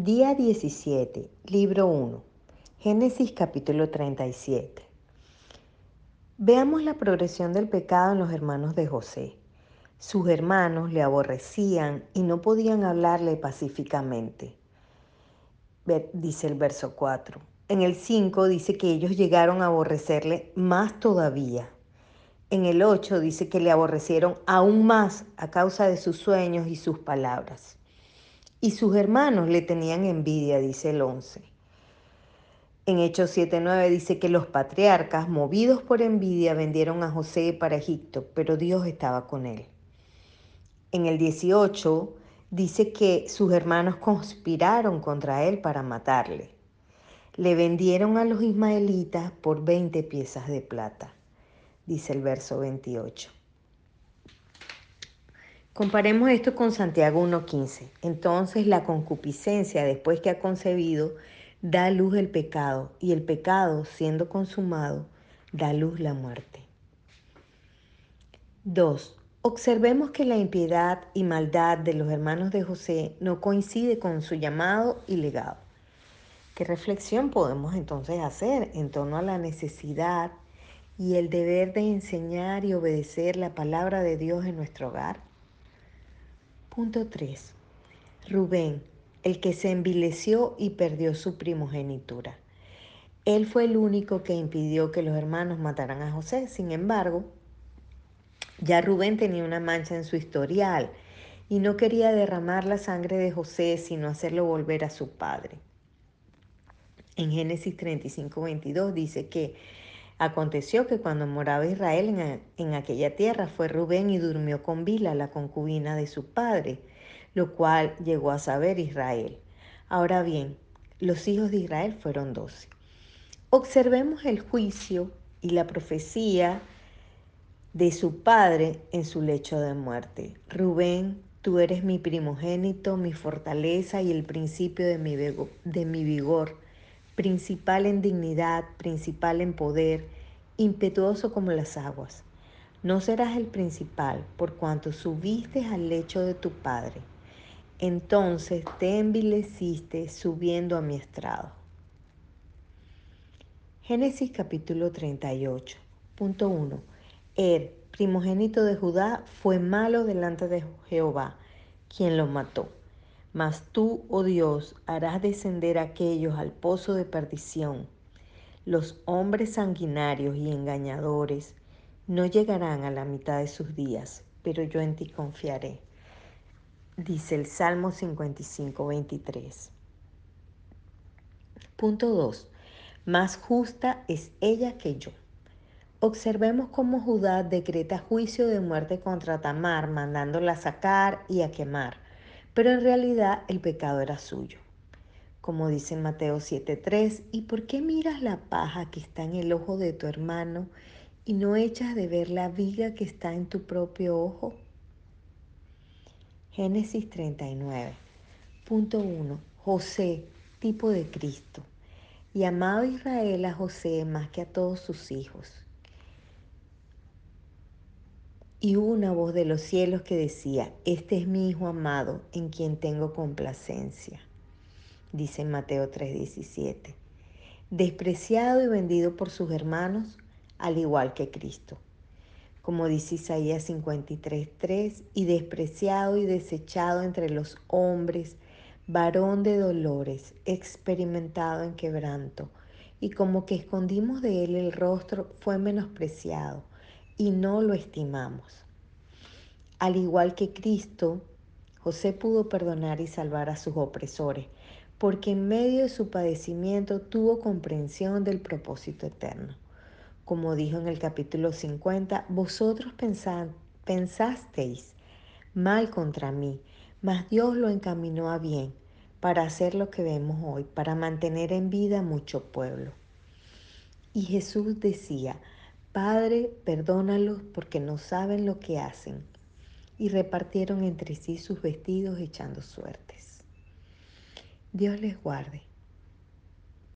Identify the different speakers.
Speaker 1: Día 17, libro 1, Génesis capítulo 37. Veamos la progresión del pecado en los hermanos de José. Sus hermanos le aborrecían y no podían hablarle pacíficamente. Dice el verso 4. En el 5 dice que ellos llegaron a aborrecerle más todavía. En el 8 dice que le aborrecieron aún más a causa de sus sueños y sus palabras. Y sus hermanos le tenían envidia, dice el 11. En Hechos 7:9 dice que los patriarcas, movidos por envidia, vendieron a José para Egipto, pero Dios estaba con él. En el 18 dice que sus hermanos conspiraron contra él para matarle. Le vendieron a los ismaelitas por 20 piezas de plata, dice el verso 28. Comparemos esto con Santiago 1.15. Entonces la concupiscencia, después que ha concebido, da luz el pecado, y el pecado, siendo consumado, da luz la muerte. 2. Observemos que la impiedad y maldad de los hermanos de José no coincide con su llamado y legado. ¿Qué reflexión podemos entonces hacer en torno a la necesidad y el deber de enseñar y obedecer la palabra de Dios en nuestro hogar? Punto 3. Rubén, el que se envileció y perdió su primogenitura. Él fue el único que impidió que los hermanos mataran a José. Sin embargo, ya Rubén tenía una mancha en su historial y no quería derramar la sangre de José, sino hacerlo volver a su padre. En Génesis 35, 22 dice que Aconteció que cuando moraba Israel en, aquella tierra fue Rubén y durmió con Bila, la concubina de su padre, lo cual llegó a saber Israel. Ahora bien, los hijos de Israel fueron doce. Observemos el juicio y la profecía de su padre en su lecho de muerte. Rubén, tú eres mi primogénito, mi fortaleza y el principio de mi, de mi vigor principal en dignidad, principal en poder, impetuoso como las aguas. No serás el principal por cuanto subiste al lecho de tu padre. Entonces te envileciste subiendo a mi estrado. Génesis capítulo 38, punto 1. Er, primogénito de Judá, fue malo delante de Jehová, quien lo mató. Mas tú, oh Dios, harás descender a aquellos al pozo de perdición. Los hombres sanguinarios y engañadores no llegarán a la mitad de sus días, pero yo en ti confiaré. Dice el Salmo 55, 23. Punto 2. Más justa es ella que yo. Observemos cómo Judá decreta juicio de muerte contra Tamar, mandándola a sacar y a quemar pero en realidad el pecado era suyo. Como dice Mateo 7:3, ¿y por qué miras la paja que está en el ojo de tu hermano y no echas de ver la viga que está en tu propio ojo? Génesis 39. Punto 1. José, tipo de Cristo. Y Israel a José más que a todos sus hijos. Y una voz de los cielos que decía, este es mi Hijo amado en quien tengo complacencia. Dice Mateo 3:17. Despreciado y vendido por sus hermanos, al igual que Cristo. Como dice Isaías 53:3, y despreciado y desechado entre los hombres, varón de dolores, experimentado en quebranto, y como que escondimos de él el rostro, fue menospreciado y no lo estimamos. Al igual que Cristo, José pudo perdonar y salvar a sus opresores, porque en medio de su padecimiento tuvo comprensión del propósito eterno. Como dijo en el capítulo 50, vosotros pensasteis mal contra mí, mas Dios lo encaminó a bien para hacer lo que vemos hoy, para mantener en vida mucho pueblo. Y Jesús decía, Padre, perdónalos porque no saben lo que hacen. Y repartieron entre sí sus vestidos echando suertes. Dios les guarde.